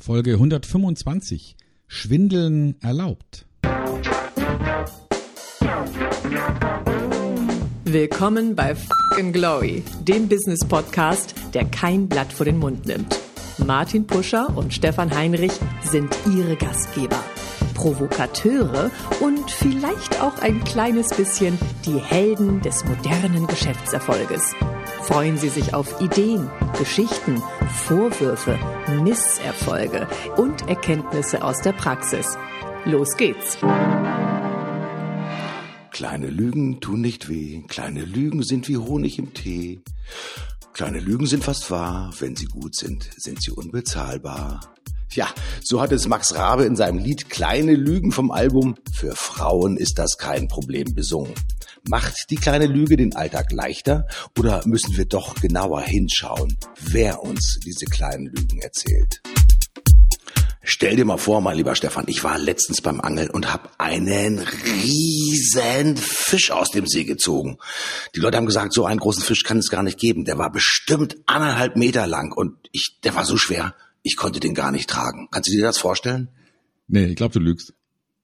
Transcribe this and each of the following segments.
Folge 125. Schwindeln erlaubt. Willkommen bei Fucking Glory, dem Business Podcast, der kein Blatt vor den Mund nimmt. Martin Puscher und Stefan Heinrich sind ihre Gastgeber. Provokateure und vielleicht auch ein kleines bisschen die Helden des modernen Geschäftserfolges. Freuen Sie sich auf Ideen, Geschichten, Vorwürfe, Misserfolge und Erkenntnisse aus der Praxis. Los geht's! Kleine Lügen tun nicht weh, kleine Lügen sind wie Honig im Tee. Kleine Lügen sind fast wahr, wenn sie gut sind, sind sie unbezahlbar. Ja, so hat es Max Rabe in seinem Lied Kleine Lügen vom Album Für Frauen ist das kein Problem besungen. Macht die kleine Lüge den Alltag leichter oder müssen wir doch genauer hinschauen, wer uns diese kleinen Lügen erzählt? Stell dir mal vor, mein lieber Stefan, ich war letztens beim Angeln und habe einen riesen Fisch aus dem See gezogen. Die Leute haben gesagt, so einen großen Fisch kann es gar nicht geben. Der war bestimmt anderthalb Meter lang und ich, der war so schwer, ich konnte den gar nicht tragen. Kannst du dir das vorstellen? Nee, ich glaube, du lügst.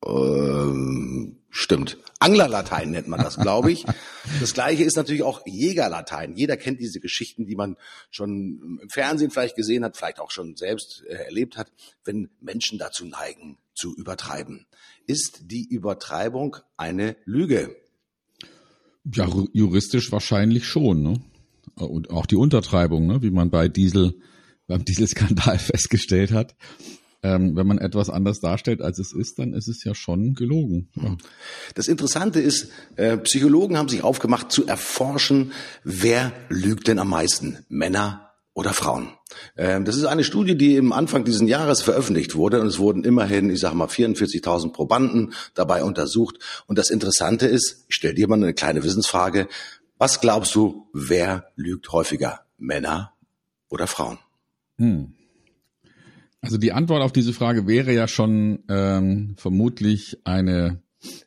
Ähm, stimmt. Anglerlatein nennt man das, glaube ich. das gleiche ist natürlich auch Jägerlatein. Jeder kennt diese Geschichten, die man schon im Fernsehen vielleicht gesehen hat, vielleicht auch schon selbst äh, erlebt hat, wenn Menschen dazu neigen, zu übertreiben. Ist die Übertreibung eine Lüge? Ja, juristisch wahrscheinlich schon, ne? Und auch die Untertreibung, ne? wie man bei Diesel, beim Dieselskandal festgestellt hat ähm, wenn man etwas anders darstellt, als es ist, dann ist es ja schon gelogen. Ja. Das Interessante ist, äh, Psychologen haben sich aufgemacht zu erforschen, wer lügt denn am meisten, Männer oder Frauen. Ähm, das ist eine Studie, die im Anfang dieses Jahres veröffentlicht wurde und es wurden immerhin, ich sage mal, 44.000 Probanden dabei untersucht. Und das Interessante ist, ich stelle dir mal eine kleine Wissensfrage, was glaubst du, wer lügt häufiger, Männer oder Frauen? Hm. Also die Antwort auf diese Frage wäre ja schon ähm, vermutlich eine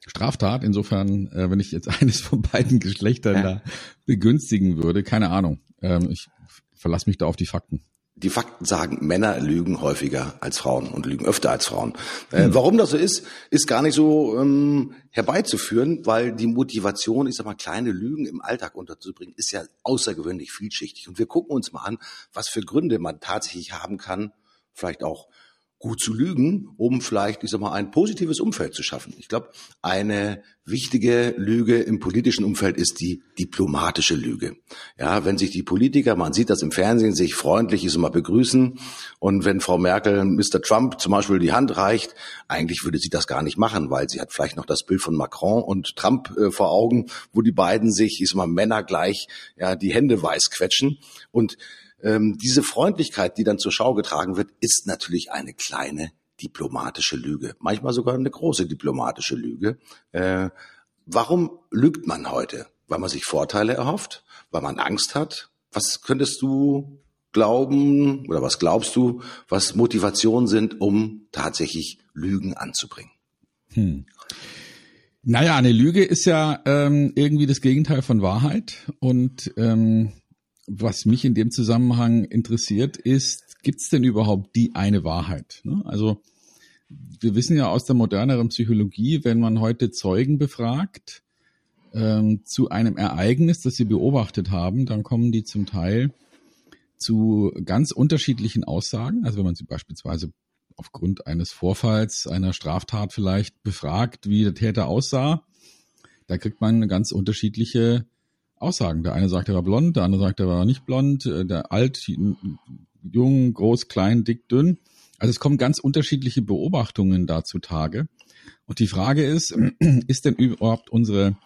Straftat. Insofern, äh, wenn ich jetzt eines von beiden Geschlechtern ja. da begünstigen würde, keine Ahnung. Ähm, ich verlasse mich da auf die Fakten. Die Fakten sagen, Männer lügen häufiger als Frauen und lügen öfter als Frauen. Äh, hm. Warum das so ist, ist gar nicht so ähm, herbeizuführen, weil die Motivation, ich sag mal, kleine Lügen im Alltag unterzubringen, ist ja außergewöhnlich vielschichtig. Und wir gucken uns mal an, was für Gründe man tatsächlich haben kann, vielleicht auch gut zu lügen, um vielleicht, ich sag mal, ein positives Umfeld zu schaffen. Ich glaube, eine wichtige Lüge im politischen Umfeld ist die diplomatische Lüge. Ja, wenn sich die Politiker, man sieht das im Fernsehen, sich freundlich ist immer begrüßen und wenn Frau Merkel Mr. Trump zum Beispiel die Hand reicht, eigentlich würde sie das gar nicht machen, weil sie hat vielleicht noch das Bild von Macron und Trump äh, vor Augen, wo die beiden sich, ich sag mal, Männer gleich, ja, die Hände weiß quetschen und ähm, diese Freundlichkeit, die dann zur Schau getragen wird, ist natürlich eine kleine diplomatische Lüge, manchmal sogar eine große diplomatische Lüge. Äh, warum lügt man heute? Weil man sich Vorteile erhofft, weil man Angst hat. Was könntest du glauben oder was glaubst du, was Motivationen sind, um tatsächlich Lügen anzubringen? Hm. Naja, eine Lüge ist ja ähm, irgendwie das Gegenteil von Wahrheit und ähm, was mich in dem Zusammenhang interessiert, ist, gibt es denn überhaupt die eine Wahrheit? Ne? Also wir wissen ja aus der moderneren Psychologie, wenn man heute Zeugen befragt ähm, zu einem Ereignis, das sie beobachtet haben, dann kommen die zum Teil zu ganz unterschiedlichen Aussagen. Also wenn man sie beispielsweise aufgrund eines Vorfalls, einer Straftat vielleicht befragt, wie der Täter aussah, da kriegt man eine ganz unterschiedliche Aussagen. Der eine sagt, er war blond, der andere sagt, er war nicht blond, äh, der alt, jung, groß, klein, dick, dünn. Also es kommen ganz unterschiedliche Beobachtungen da zutage. Und die Frage ist, ist denn überhaupt unsere,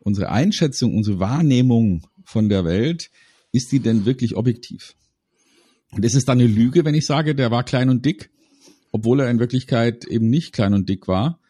unsere Einschätzung, unsere Wahrnehmung von der Welt, ist die denn wirklich objektiv? Und ist es dann eine Lüge, wenn ich sage, der war klein und dick, obwohl er in Wirklichkeit eben nicht klein und dick war?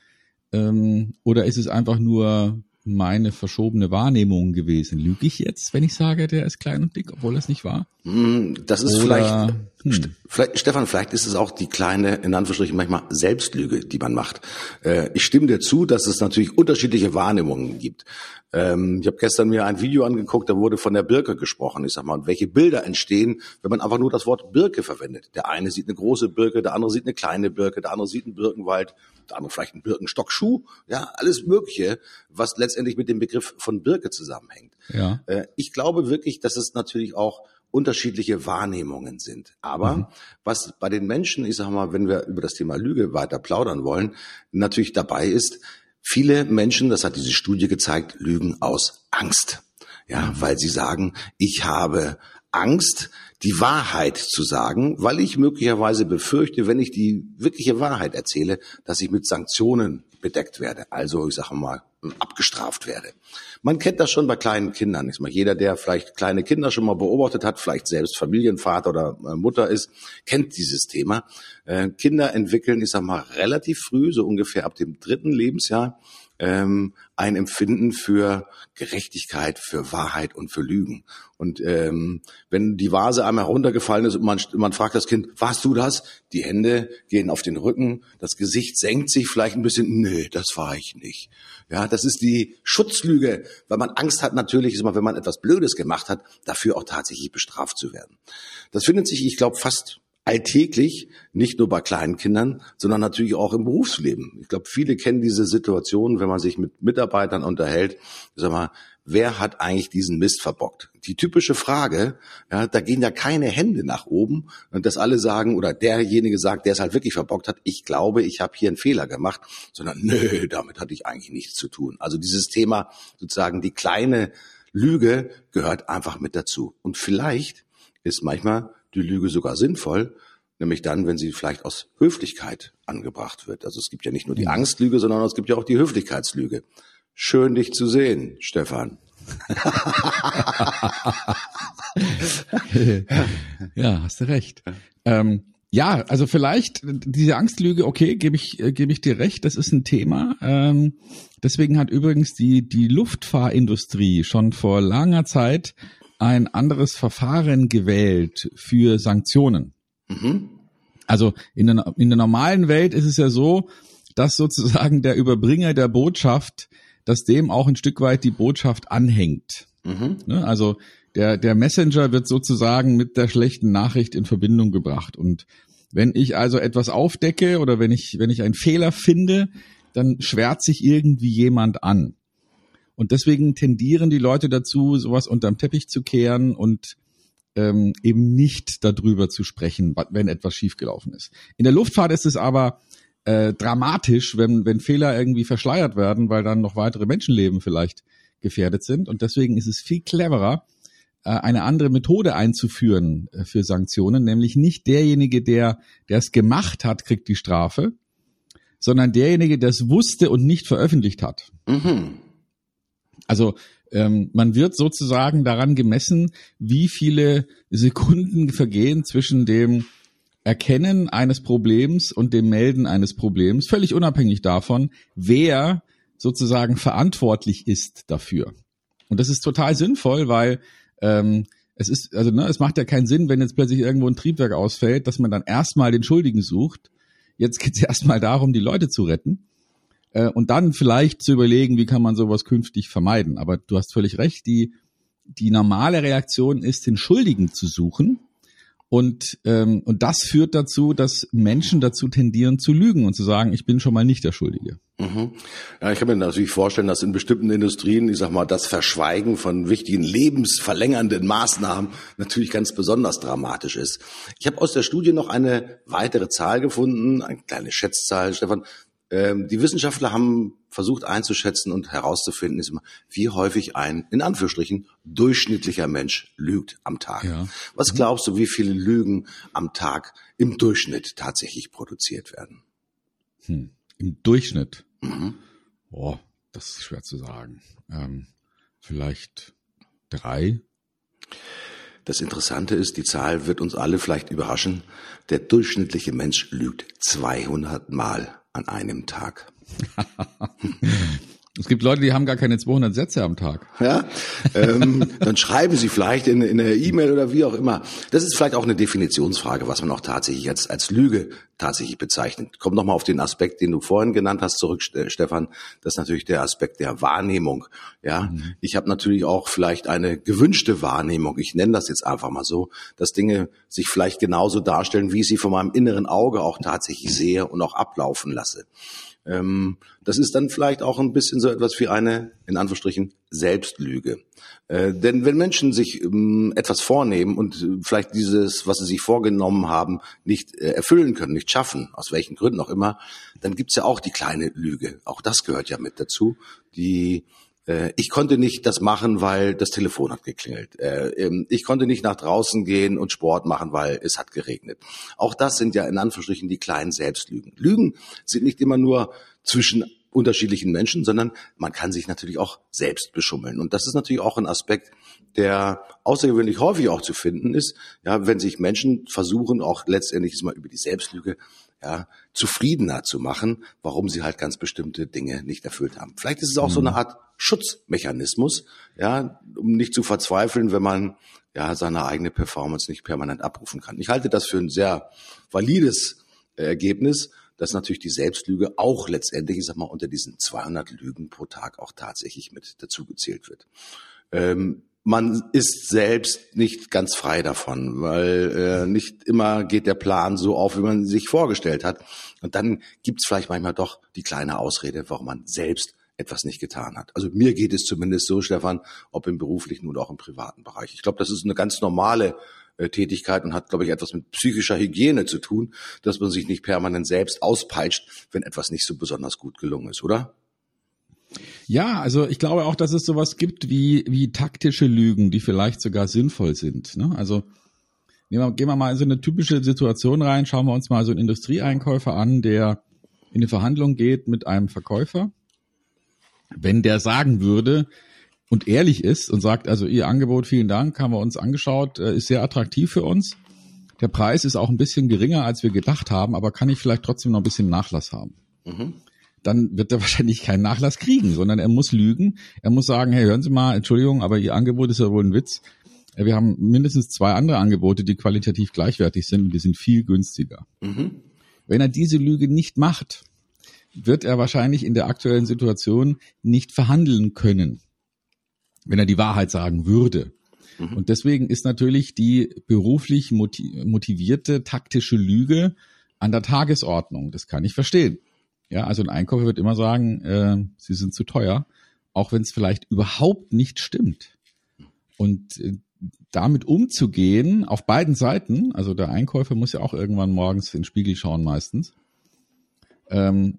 Ähm, oder ist es einfach nur meine verschobene Wahrnehmung gewesen. Lüge ich jetzt, wenn ich sage, der ist klein und dick, obwohl es nicht war? Hm, das ist Oder, vielleicht, hm. vielleicht, Stefan, vielleicht ist es auch die kleine, in Anführungsstrichen manchmal Selbstlüge, die man macht. Äh, ich stimme dir zu, dass es natürlich unterschiedliche Wahrnehmungen gibt. Ähm, ich habe gestern mir ein Video angeguckt, da wurde von der Birke gesprochen. Ich sag mal, welche Bilder entstehen, wenn man einfach nur das Wort Birke verwendet. Der eine sieht eine große Birke, der andere sieht eine kleine Birke, der andere sieht einen Birkenwald, der andere vielleicht einen Birkenstockschuh. Ja, alles Mögliche, was letztendlich mit dem Begriff von Birke zusammenhängt. Ja. Äh, ich glaube wirklich, dass es natürlich auch unterschiedliche Wahrnehmungen sind. Aber mhm. was bei den Menschen, ich sag mal, wenn wir über das Thema Lüge weiter plaudern wollen, natürlich dabei ist, viele Menschen, das hat diese Studie gezeigt, lügen aus Angst. Ja, weil sie sagen, ich habe Angst, die Wahrheit zu sagen, weil ich möglicherweise befürchte, wenn ich die wirkliche Wahrheit erzähle, dass ich mit Sanktionen bedeckt werde. Also ich sage mal abgestraft werde. Man kennt das schon bei kleinen Kindern. Ich meine, jeder, der vielleicht kleine Kinder schon mal beobachtet hat, vielleicht selbst Familienvater oder äh, Mutter ist, kennt dieses Thema. Äh, Kinder entwickeln, ich sag mal, relativ früh, so ungefähr ab dem dritten Lebensjahr, ähm, ein Empfinden für Gerechtigkeit, für Wahrheit und für Lügen. Und ähm, wenn die Vase einmal heruntergefallen ist und man, man fragt das Kind, warst du das? Die Hände gehen auf den Rücken, das Gesicht senkt sich vielleicht ein bisschen, nee, das war ich nicht. Ja, das ist die Schutzlüge, weil man Angst hat natürlich, ist immer, wenn man etwas Blödes gemacht hat, dafür auch tatsächlich bestraft zu werden. Das findet sich, ich glaube, fast alltäglich, nicht nur bei kleinen Kindern, sondern natürlich auch im Berufsleben. Ich glaube, viele kennen diese Situation, wenn man sich mit Mitarbeitern unterhält. Sag mal, wer hat eigentlich diesen Mist verbockt? Die typische Frage, ja, da gehen ja keine Hände nach oben und dass alle sagen oder derjenige sagt, der es halt wirklich verbockt hat, ich glaube, ich habe hier einen Fehler gemacht, sondern nö, damit hatte ich eigentlich nichts zu tun. Also dieses Thema sozusagen die kleine Lüge gehört einfach mit dazu. Und vielleicht ist manchmal die Lüge sogar sinnvoll, nämlich dann, wenn sie vielleicht aus Höflichkeit angebracht wird. Also es gibt ja nicht nur die mhm. Angstlüge, sondern es gibt ja auch die Höflichkeitslüge. Schön dich zu sehen, Stefan. ja, hast du recht. Ähm, ja, also vielleicht diese Angstlüge, okay, gebe ich, äh, gebe ich dir recht, das ist ein Thema. Ähm, deswegen hat übrigens die, die Luftfahrindustrie schon vor langer Zeit ein anderes Verfahren gewählt für Sanktionen. Mhm. Also in der, in der normalen Welt ist es ja so, dass sozusagen der Überbringer der Botschaft, dass dem auch ein Stück weit die Botschaft anhängt. Mhm. Ne, also der, der Messenger wird sozusagen mit der schlechten Nachricht in Verbindung gebracht. Und wenn ich also etwas aufdecke oder wenn ich, wenn ich einen Fehler finde, dann schwärzt sich irgendwie jemand an. Und deswegen tendieren die Leute dazu, sowas unterm Teppich zu kehren und ähm, eben nicht darüber zu sprechen, wenn etwas schiefgelaufen ist. In der Luftfahrt ist es aber äh, dramatisch, wenn, wenn Fehler irgendwie verschleiert werden, weil dann noch weitere Menschenleben vielleicht gefährdet sind. Und deswegen ist es viel cleverer, äh, eine andere Methode einzuführen äh, für Sanktionen, nämlich nicht derjenige, der es gemacht hat, kriegt die Strafe, sondern derjenige, der es wusste und nicht veröffentlicht hat. Mhm. Also ähm, man wird sozusagen daran gemessen, wie viele Sekunden vergehen zwischen dem Erkennen eines Problems und dem Melden eines Problems, völlig unabhängig davon, wer sozusagen verantwortlich ist dafür. Und das ist total sinnvoll, weil ähm, es ist, also ne, es macht ja keinen Sinn, wenn jetzt plötzlich irgendwo ein Triebwerk ausfällt, dass man dann erstmal den Schuldigen sucht. Jetzt geht es erstmal darum, die Leute zu retten äh, und dann vielleicht zu überlegen, wie kann man sowas künftig vermeiden. Aber du hast völlig recht, die, die normale Reaktion ist, den Schuldigen zu suchen. Und, ähm, und das führt dazu, dass Menschen dazu tendieren zu lügen und zu sagen, ich bin schon mal nicht der Schuldige. Mhm. Ja, ich kann mir natürlich vorstellen, dass in bestimmten Industrien, ich sag mal, das Verschweigen von wichtigen lebensverlängernden Maßnahmen natürlich ganz besonders dramatisch ist. Ich habe aus der Studie noch eine weitere Zahl gefunden, eine kleine Schätzzahl, Stefan. Ähm, die Wissenschaftler haben versucht einzuschätzen und herauszufinden, ist immer, wie häufig ein, in Anführungsstrichen, durchschnittlicher Mensch lügt am Tag. Ja. Was mhm. glaubst du, wie viele Lügen am Tag im Durchschnitt tatsächlich produziert werden? Hm. Im Durchschnitt? Mhm. Boah, das ist schwer zu sagen. Ähm, vielleicht drei? Das Interessante ist, die Zahl wird uns alle vielleicht überraschen. Der durchschnittliche Mensch lügt 200 Mal an einem Tag. Es gibt Leute, die haben gar keine 200 Sätze am Tag. Ja, ähm, dann schreiben sie vielleicht in, in einer E-Mail oder wie auch immer. Das ist vielleicht auch eine Definitionsfrage, was man auch tatsächlich jetzt als Lüge tatsächlich bezeichnet. Kommt nochmal auf den Aspekt, den du vorhin genannt hast, zurück, Stefan. Das ist natürlich der Aspekt der Wahrnehmung. Ja, mhm. ich habe natürlich auch vielleicht eine gewünschte Wahrnehmung. Ich nenne das jetzt einfach mal so, dass Dinge sich vielleicht genauso darstellen, wie ich sie von meinem inneren Auge auch tatsächlich sehe und auch ablaufen lasse. Ähm, das ist dann vielleicht auch ein bisschen so etwas wie eine, in Anführungsstrichen, Selbstlüge. Äh, denn wenn Menschen sich ähm, etwas vornehmen und äh, vielleicht dieses, was sie sich vorgenommen haben, nicht äh, erfüllen können, nicht schaffen, aus welchen Gründen auch immer, dann gibt's ja auch die kleine Lüge. Auch das gehört ja mit dazu, die ich konnte nicht das machen, weil das Telefon hat geklingelt. Äh, ähm, ich konnte nicht nach draußen gehen und Sport machen, weil es hat geregnet. Auch das sind ja in Anführungsstrichen die kleinen Selbstlügen. Lügen sind nicht immer nur zwischen unterschiedlichen Menschen, sondern man kann sich natürlich auch selbst beschummeln. Und das ist natürlich auch ein Aspekt, der außergewöhnlich häufig auch zu finden ist, ja, wenn sich Menschen versuchen, auch letztendlich mal über die Selbstlüge ja, zufriedener zu machen, warum sie halt ganz bestimmte Dinge nicht erfüllt haben. Vielleicht ist es auch mhm. so eine mhm. Art Schutzmechanismus, ja, um nicht zu verzweifeln, wenn man ja seine eigene Performance nicht permanent abrufen kann. Ich halte das für ein sehr valides Ergebnis, dass natürlich die Selbstlüge auch letztendlich, ich sag mal, unter diesen 200 Lügen pro Tag auch tatsächlich mit dazu gezählt wird. Ähm, man ist selbst nicht ganz frei davon, weil äh, nicht immer geht der Plan so auf, wie man sich vorgestellt hat. Und dann gibt's vielleicht manchmal doch die kleine Ausrede, warum man selbst etwas nicht getan hat. Also mir geht es zumindest so, Stefan, ob im beruflichen oder auch im privaten Bereich. Ich glaube, das ist eine ganz normale äh, Tätigkeit und hat, glaube ich, etwas mit psychischer Hygiene zu tun, dass man sich nicht permanent selbst auspeitscht, wenn etwas nicht so besonders gut gelungen ist, oder? Ja, also ich glaube auch, dass es sowas gibt wie, wie taktische Lügen, die vielleicht sogar sinnvoll sind. Ne? Also wir, gehen wir mal in so eine typische Situation rein, schauen wir uns mal so einen Industrieeinkäufer an, der in eine Verhandlung geht mit einem Verkäufer. Wenn der sagen würde, und ehrlich ist und sagt, also Ihr Angebot, vielen Dank, haben wir uns angeschaut, äh, ist sehr attraktiv für uns. Der Preis ist auch ein bisschen geringer, als wir gedacht haben, aber kann ich vielleicht trotzdem noch ein bisschen Nachlass haben? Mhm. Dann wird er wahrscheinlich keinen Nachlass kriegen, sondern er muss lügen. Er muss sagen, hey, hören Sie mal, Entschuldigung, aber Ihr Angebot ist ja wohl ein Witz. Äh, wir haben mindestens zwei andere Angebote, die qualitativ gleichwertig sind und die sind viel günstiger. Mhm. Wenn er diese Lüge nicht macht, wird er wahrscheinlich in der aktuellen Situation nicht verhandeln können wenn er die Wahrheit sagen würde. Mhm. Und deswegen ist natürlich die beruflich motivierte taktische Lüge an der Tagesordnung. Das kann ich verstehen. Ja, also ein Einkäufer wird immer sagen, äh, sie sind zu teuer, auch wenn es vielleicht überhaupt nicht stimmt. Und äh, damit umzugehen auf beiden Seiten, also der Einkäufer muss ja auch irgendwann morgens in den Spiegel schauen meistens, ähm,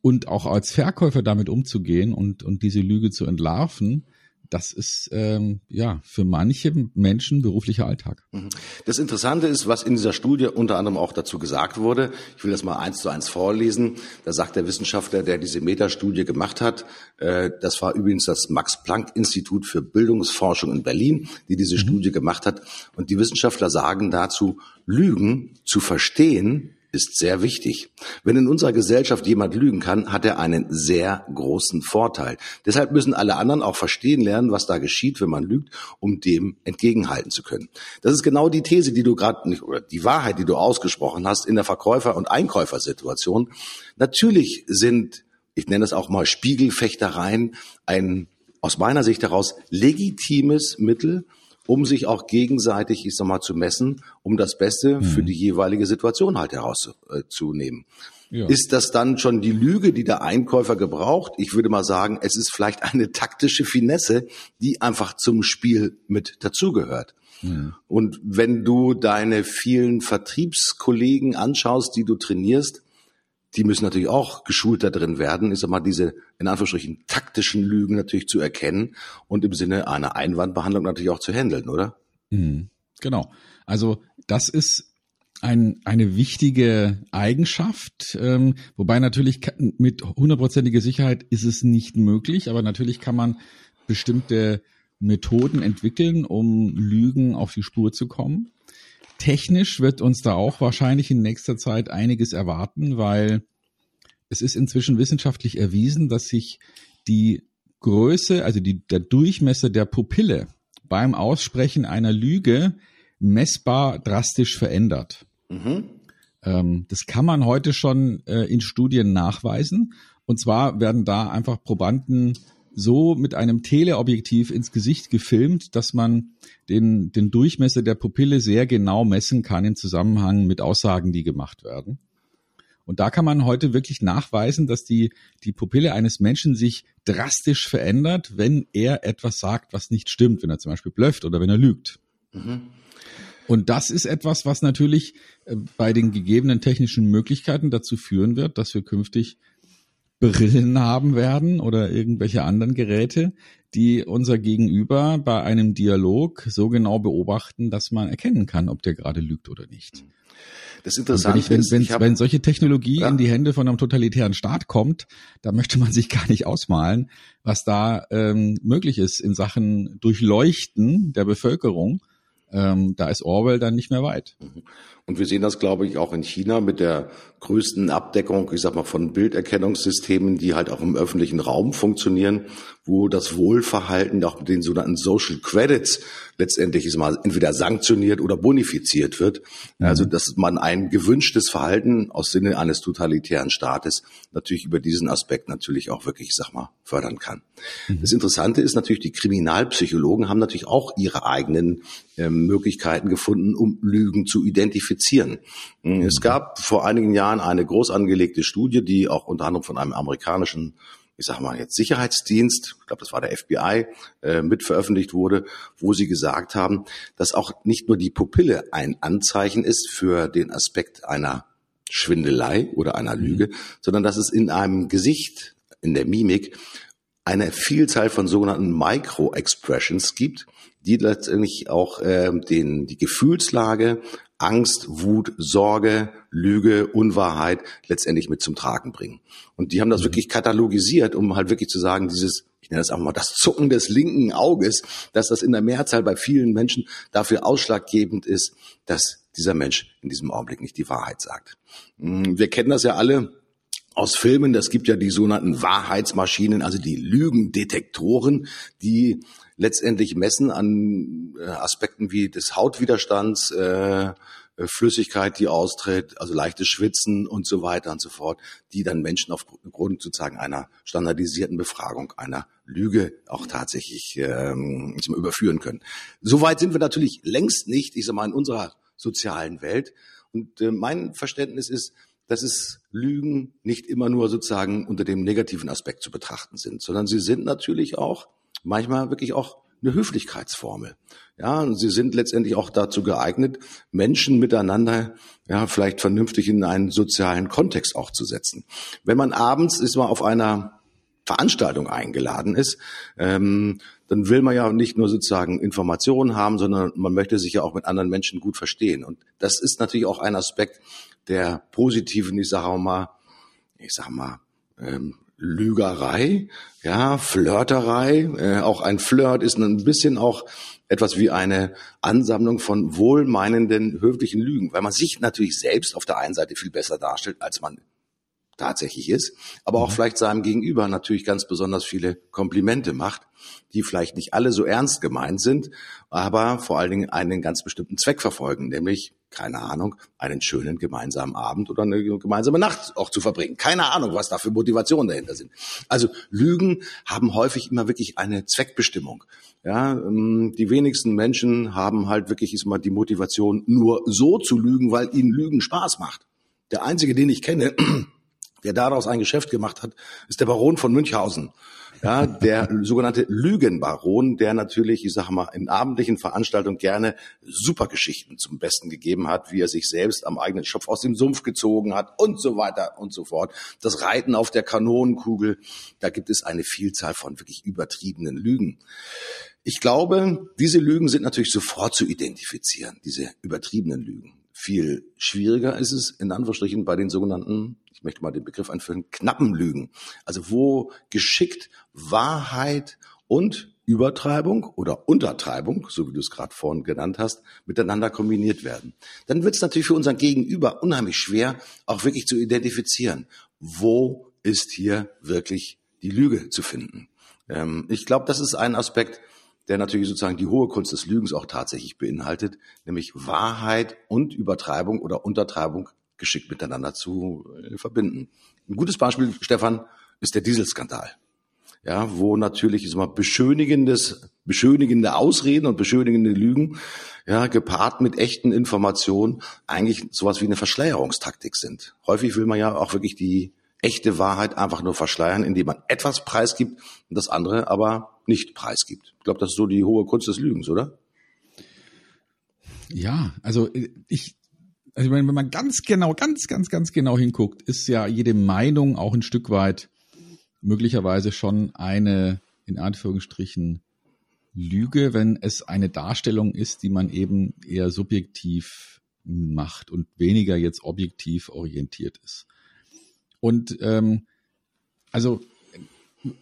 und auch als Verkäufer damit umzugehen und, und diese Lüge zu entlarven, das ist ähm, ja für manche Menschen beruflicher Alltag. Mhm. Das Interessante ist, was in dieser Studie unter anderem auch dazu gesagt wurde. Ich will das mal eins zu eins vorlesen. Da sagt der Wissenschaftler, der diese Metastudie gemacht hat, äh, das war übrigens das Max-Planck-Institut für Bildungsforschung in Berlin, die diese mhm. Studie gemacht hat. Und die Wissenschaftler sagen dazu, Lügen zu verstehen ist sehr wichtig. Wenn in unserer Gesellschaft jemand lügen kann, hat er einen sehr großen Vorteil. Deshalb müssen alle anderen auch verstehen lernen, was da geschieht, wenn man lügt, um dem entgegenhalten zu können. Das ist genau die These, die du gerade nicht oder die Wahrheit, die du ausgesprochen hast in der Verkäufer- und Einkäufersituation. Natürlich sind, ich nenne es auch mal Spiegelfechtereien, ein aus meiner Sicht heraus legitimes Mittel, um sich auch gegenseitig, ich sag mal, zu messen, um das Beste mhm. für die jeweilige Situation halt herauszunehmen. Äh, ja. Ist das dann schon die Lüge, die der Einkäufer gebraucht? Ich würde mal sagen, es ist vielleicht eine taktische Finesse, die einfach zum Spiel mit dazugehört. Ja. Und wenn du deine vielen Vertriebskollegen anschaust, die du trainierst, die müssen natürlich auch geschult da drin werden, ist mal diese in Anführungsstrichen taktischen Lügen natürlich zu erkennen und im Sinne einer Einwandbehandlung natürlich auch zu handeln, oder? Mhm, genau. Also das ist ein, eine wichtige Eigenschaft, ähm, wobei natürlich mit hundertprozentiger Sicherheit ist es nicht möglich, aber natürlich kann man bestimmte Methoden entwickeln, um Lügen auf die Spur zu kommen. Technisch wird uns da auch wahrscheinlich in nächster Zeit einiges erwarten, weil es ist inzwischen wissenschaftlich erwiesen, dass sich die Größe, also die, der Durchmesser der Pupille beim Aussprechen einer Lüge messbar drastisch verändert. Mhm. Ähm, das kann man heute schon äh, in Studien nachweisen. Und zwar werden da einfach Probanden so mit einem Teleobjektiv ins Gesicht gefilmt, dass man den, den Durchmesser der Pupille sehr genau messen kann im Zusammenhang mit Aussagen, die gemacht werden. Und da kann man heute wirklich nachweisen, dass die, die Pupille eines Menschen sich drastisch verändert, wenn er etwas sagt, was nicht stimmt, wenn er zum Beispiel blöfft oder wenn er lügt. Mhm. Und das ist etwas, was natürlich äh, bei den gegebenen technischen Möglichkeiten dazu führen wird, dass wir künftig Brillen haben werden oder irgendwelche anderen Geräte, die unser Gegenüber bei einem Dialog so genau beobachten, dass man erkennen kann, ob der gerade lügt oder nicht. Das Interessante wenn, ist, wenn, hab, wenn solche Technologie ja. in die Hände von einem totalitären Staat kommt, da möchte man sich gar nicht ausmalen, was da ähm, möglich ist in Sachen Durchleuchten der Bevölkerung. Ähm, da ist Orwell dann nicht mehr weit. Und wir sehen das, glaube ich, auch in China mit der größten Abdeckung, ich sag mal, von Bilderkennungssystemen, die halt auch im öffentlichen Raum funktionieren, wo das Wohlverhalten auch mit den sogenannten Social Credits letztendlich ist mal entweder sanktioniert oder bonifiziert wird. Mhm. Also, dass man ein gewünschtes Verhalten aus Sinne eines totalitären Staates natürlich über diesen Aspekt natürlich auch wirklich, ich sag mal, fördern kann. Mhm. Das Interessante ist natürlich, die Kriminalpsychologen haben natürlich auch ihre eigenen äh, Möglichkeiten gefunden, um Lügen zu identifizieren. Mhm. Es gab vor einigen Jahren eine groß angelegte Studie, die auch unter anderem von einem amerikanischen ich sage mal jetzt Sicherheitsdienst, ich glaube, das war der FBI, äh, mit veröffentlicht wurde, wo sie gesagt haben, dass auch nicht nur die Pupille ein Anzeichen ist für den Aspekt einer Schwindelei oder einer mhm. Lüge, mhm. sondern dass es in einem Gesicht, in der Mimik, eine Vielzahl von sogenannten Micro-Expressions gibt, die letztendlich auch äh, den, die Gefühlslage, Angst, Wut, Sorge, Lüge, Unwahrheit letztendlich mit zum Tragen bringen. Und die haben das mhm. wirklich katalogisiert, um halt wirklich zu sagen, dieses, ich nenne das einfach mal das Zucken des linken Auges, dass das in der Mehrzahl bei vielen Menschen dafür ausschlaggebend ist, dass dieser Mensch in diesem Augenblick nicht die Wahrheit sagt. Mm, wir kennen das ja alle aus Filmen, das gibt ja die sogenannten Wahrheitsmaschinen, also die Lügendetektoren, die letztendlich messen an Aspekten wie des Hautwiderstands, äh, äh, Flüssigkeit, die austritt, also leichtes Schwitzen und so weiter und so fort, die dann Menschen aufgrund sozusagen einer standardisierten Befragung, einer Lüge auch tatsächlich ähm, überführen können. Soweit sind wir natürlich längst nicht, ich sag mal, in unserer sozialen Welt. Und äh, mein Verständnis ist, dass es Lügen nicht immer nur sozusagen unter dem negativen Aspekt zu betrachten sind, sondern sie sind natürlich auch manchmal wirklich auch eine Höflichkeitsformel. Ja, sie sind letztendlich auch dazu geeignet, Menschen miteinander ja vielleicht vernünftig in einen sozialen Kontext auch zu setzen. Wenn man abends ist man auf einer Veranstaltung eingeladen ist, ähm, dann will man ja nicht nur sozusagen Informationen haben, sondern man möchte sich ja auch mit anderen Menschen gut verstehen. Und das ist natürlich auch ein Aspekt der positiven, ich sage mal, ich sag mal, ähm, Lügerei, ja, Flirterei. Äh, auch ein Flirt ist ein bisschen auch etwas wie eine Ansammlung von wohlmeinenden, höflichen Lügen, weil man sich natürlich selbst auf der einen Seite viel besser darstellt, als man tatsächlich ist, aber auch mhm. vielleicht seinem Gegenüber natürlich ganz besonders viele Komplimente macht, die vielleicht nicht alle so ernst gemeint sind, aber vor allen Dingen einen ganz bestimmten Zweck verfolgen, nämlich, keine Ahnung, einen schönen gemeinsamen Abend oder eine gemeinsame Nacht auch zu verbringen. Keine Ahnung, was da für Motivationen dahinter sind. Also Lügen haben häufig immer wirklich eine Zweckbestimmung. Ja, ähm, die wenigsten Menschen haben halt wirklich ist mal die Motivation, nur so zu lügen, weil ihnen Lügen Spaß macht. Der einzige, den ich kenne, der daraus ein Geschäft gemacht hat, ist der Baron von Münchhausen. Ja, der sogenannte Lügenbaron, der natürlich, ich sage mal, in abendlichen Veranstaltungen gerne Supergeschichten zum Besten gegeben hat, wie er sich selbst am eigenen Schopf aus dem Sumpf gezogen hat und so weiter und so fort. Das Reiten auf der Kanonenkugel, da gibt es eine Vielzahl von wirklich übertriebenen Lügen. Ich glaube, diese Lügen sind natürlich sofort zu identifizieren, diese übertriebenen Lügen. Viel schwieriger ist es in Anführungsstrichen bei den sogenannten ich möchte mal den Begriff einführen, knappen Lügen. Also wo geschickt Wahrheit und Übertreibung oder Untertreibung, so wie du es gerade vorhin genannt hast, miteinander kombiniert werden. Dann wird es natürlich für unseren Gegenüber unheimlich schwer, auch wirklich zu identifizieren, wo ist hier wirklich die Lüge zu finden. Ähm, ich glaube, das ist ein Aspekt, der natürlich sozusagen die hohe Kunst des Lügens auch tatsächlich beinhaltet, nämlich Wahrheit und Übertreibung oder Untertreibung geschickt miteinander zu äh, verbinden. Ein gutes Beispiel, Stefan, ist der Dieselskandal. Ja, wo natürlich ist mal beschönigendes, beschönigende Ausreden und beschönigende Lügen, ja, gepaart mit echten Informationen eigentlich sowas wie eine Verschleierungstaktik sind. Häufig will man ja auch wirklich die echte Wahrheit einfach nur verschleiern, indem man etwas preisgibt und das andere aber nicht preisgibt. Ich glaube, das ist so die hohe Kunst des Lügens, oder? Ja, also äh, ich, also wenn man ganz genau, ganz, ganz, ganz genau hinguckt, ist ja jede Meinung auch ein Stück weit möglicherweise schon eine, in Anführungsstrichen, Lüge, wenn es eine Darstellung ist, die man eben eher subjektiv macht und weniger jetzt objektiv orientiert ist. Und ähm, also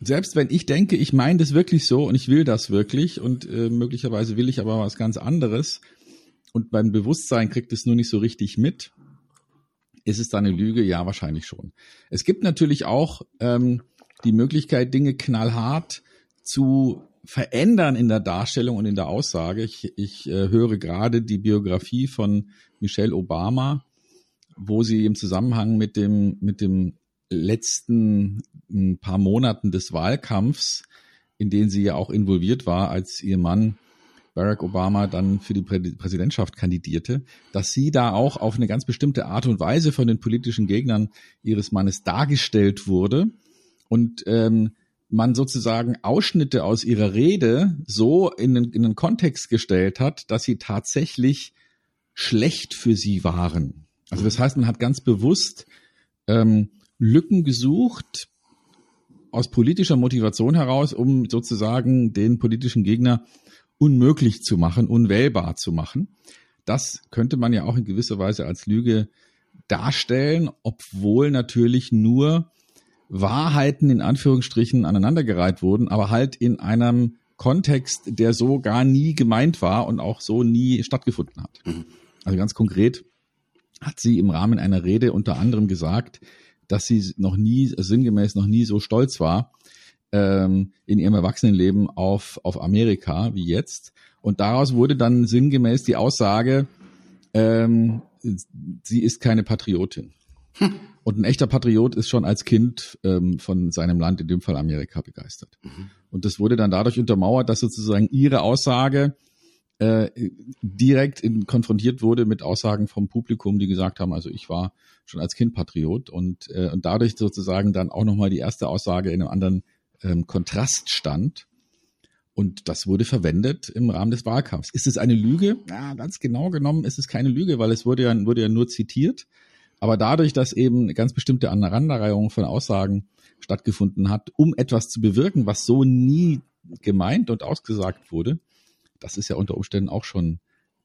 selbst wenn ich denke, ich meine das wirklich so und ich will das wirklich und äh, möglicherweise will ich aber was ganz anderes und beim Bewusstsein kriegt es nur nicht so richtig mit, ist es da eine Lüge? Ja, wahrscheinlich schon. Es gibt natürlich auch ähm, die Möglichkeit, Dinge knallhart zu verändern in der Darstellung und in der Aussage. Ich, ich äh, höre gerade die Biografie von Michelle Obama, wo sie im Zusammenhang mit dem, mit dem letzten paar Monaten des Wahlkampfs, in denen sie ja auch involviert war, als ihr Mann Barack Obama dann für die Präsidentschaft kandidierte, dass sie da auch auf eine ganz bestimmte Art und Weise von den politischen Gegnern ihres Mannes dargestellt wurde und ähm, man sozusagen Ausschnitte aus ihrer Rede so in den, in den Kontext gestellt hat, dass sie tatsächlich schlecht für sie waren. Also das heißt, man hat ganz bewusst ähm, Lücken gesucht aus politischer Motivation heraus, um sozusagen den politischen Gegner unmöglich zu machen, unwählbar zu machen. Das könnte man ja auch in gewisser Weise als Lüge darstellen, obwohl natürlich nur Wahrheiten in Anführungsstrichen aneinandergereiht wurden, aber halt in einem Kontext, der so gar nie gemeint war und auch so nie stattgefunden hat. Mhm. Also ganz konkret hat sie im Rahmen einer Rede unter anderem gesagt, dass sie noch nie, sinngemäß noch nie so stolz war ähm, in ihrem Erwachsenenleben auf, auf Amerika wie jetzt. Und daraus wurde dann sinngemäß die Aussage, ähm, sie ist keine Patriotin. Hm. Und ein echter Patriot ist schon als Kind ähm, von seinem Land, in dem Fall Amerika, begeistert. Mhm. Und das wurde dann dadurch untermauert, dass sozusagen ihre Aussage äh, direkt in, konfrontiert wurde mit Aussagen vom Publikum, die gesagt haben, also ich war schon als Kind Patriot und, äh, und dadurch sozusagen dann auch nochmal die erste Aussage in einem anderen ähm, Kontrast stand. Und das wurde verwendet im Rahmen des Wahlkampfs. Ist es eine Lüge? Ja, ganz genau genommen ist es keine Lüge, weil es wurde ja, wurde ja nur zitiert. Aber dadurch, dass eben eine ganz bestimmte Aneinanderreihung von Aussagen stattgefunden hat, um etwas zu bewirken, was so nie gemeint und ausgesagt wurde, das ist ja unter Umständen auch schon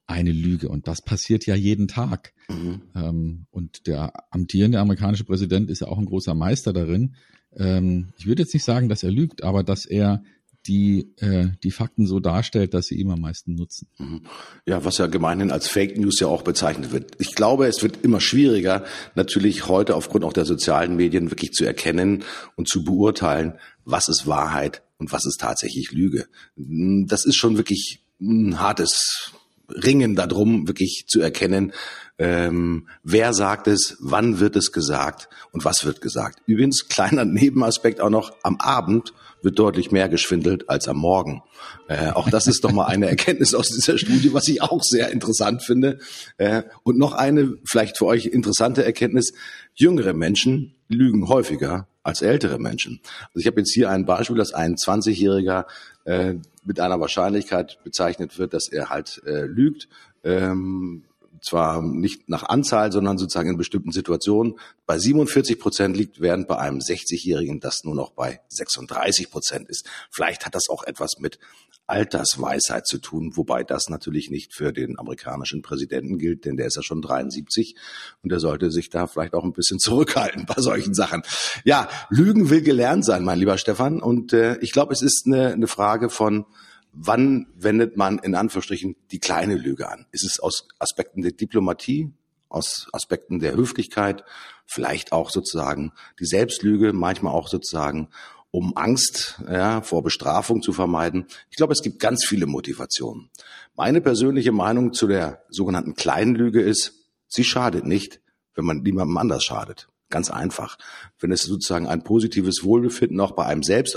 eine Lüge. Und das passiert ja jeden Tag. Mhm. Ähm, und der amtierende amerikanische Präsident ist ja auch ein großer Meister darin. Ähm, ich würde jetzt nicht sagen, dass er lügt, aber dass er die äh, die Fakten so darstellt, dass sie ihm am meisten nutzen. Mhm. Ja, was ja gemeinhin als Fake News ja auch bezeichnet wird. Ich glaube, es wird immer schwieriger, natürlich heute aufgrund auch der sozialen Medien wirklich zu erkennen und zu beurteilen, was ist Wahrheit und was ist tatsächlich Lüge. Das ist schon wirklich ein hartes Ringen darum, wirklich zu erkennen, ähm, wer sagt es, wann wird es gesagt und was wird gesagt. Übrigens, kleiner Nebenaspekt auch noch, am Abend wird deutlich mehr geschwindelt als am Morgen. Äh, auch das ist doch mal eine Erkenntnis aus dieser Studie, was ich auch sehr interessant finde. Äh, und noch eine vielleicht für euch interessante Erkenntnis. Jüngere Menschen lügen häufiger als ältere Menschen. Also ich habe jetzt hier ein Beispiel, dass ein 20-Jähriger äh, mit einer Wahrscheinlichkeit bezeichnet wird, dass er halt äh, lügt. Ähm, zwar nicht nach Anzahl, sondern sozusagen in bestimmten Situationen bei 47 Prozent liegt, während bei einem 60-Jährigen das nur noch bei 36 Prozent ist. Vielleicht hat das auch etwas mit Altersweisheit zu tun, wobei das natürlich nicht für den amerikanischen Präsidenten gilt, denn der ist ja schon 73 und der sollte sich da vielleicht auch ein bisschen zurückhalten bei solchen Sachen. Ja, Lügen will gelernt sein, mein lieber Stefan, und äh, ich glaube, es ist eine, eine Frage von wann wendet man in Anführungsstrichen die kleine Lüge an? Ist es aus Aspekten der Diplomatie, aus Aspekten der Höflichkeit, vielleicht auch sozusagen die Selbstlüge, manchmal auch sozusagen, um Angst ja, vor Bestrafung zu vermeiden. Ich glaube, es gibt ganz viele Motivationen. Meine persönliche Meinung zu der sogenannten kleinen Lüge ist, sie schadet nicht, wenn man niemandem anders schadet. Ganz einfach. Wenn es sozusagen ein positives Wohlbefinden auch bei einem selbst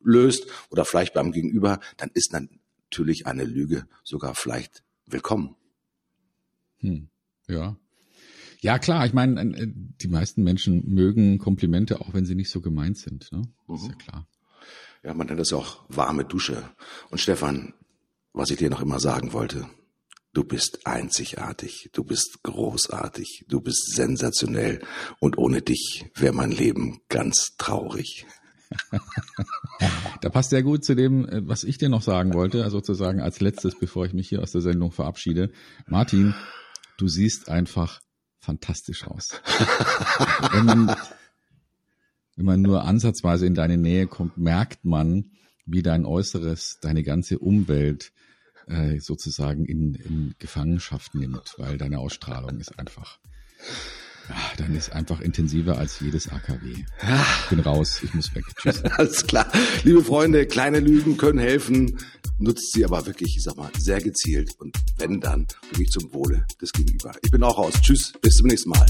auslöst oder vielleicht beim Gegenüber, dann ist natürlich eine Lüge sogar vielleicht willkommen. Hm. Ja. Ja, klar, ich meine, äh, die meisten Menschen mögen Komplimente, auch wenn sie nicht so gemeint sind. Ne? Das ist ja mhm. klar. Ja, man nennt das auch warme Dusche. Und Stefan, was ich dir noch immer sagen wollte, du bist einzigartig, du bist großartig, du bist sensationell und ohne dich wäre mein Leben ganz traurig. da passt sehr gut zu dem, äh, was ich dir noch sagen wollte, also sozusagen als letztes, bevor ich mich hier aus der Sendung verabschiede. Martin, du siehst einfach fantastisch aus. wenn, man, wenn man nur ansatzweise in deine Nähe kommt, merkt man, wie dein Äußeres, deine ganze Umwelt äh, sozusagen in, in Gefangenschaft nimmt, weil deine Ausstrahlung ist einfach ja, dann ist einfach intensiver als jedes AKW. Ich bin raus, ich muss weg. Tschüss. Alles klar. Liebe Freunde, kleine Lügen können helfen. Nutzt sie aber wirklich, ich sag mal, sehr gezielt und wenn dann wirklich zum Wohle des Gegenüber. Ich bin auch raus. Tschüss, bis zum nächsten Mal.